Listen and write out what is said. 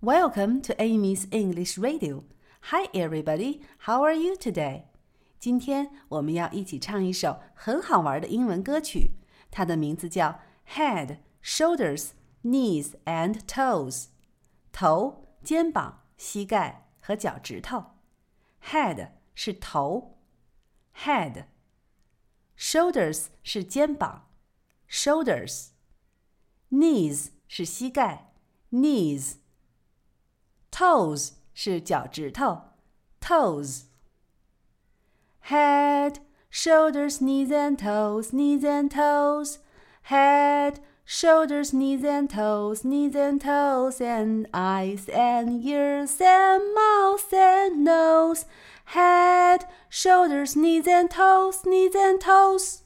Welcome to Amy's English Radio. Hi, everybody. How are you today? 今天我们要一起唱一首很好玩的英文歌曲，它的名字叫《Head, Shoulders, Knees and Toes》。头、肩膀、膝盖和脚趾头。Head 是头，Head。Shoulders 是肩膀，Shoulders。Knees 是膝盖，Knees。 Toes 是脚趾头，Toes。Head, shoulders, knees and toes, knees and toes. Head, shoulders, knees and toes, knees and toes, and eyes and ears and mouth and nose. Head, shoulders, knees and toes, knees and toes.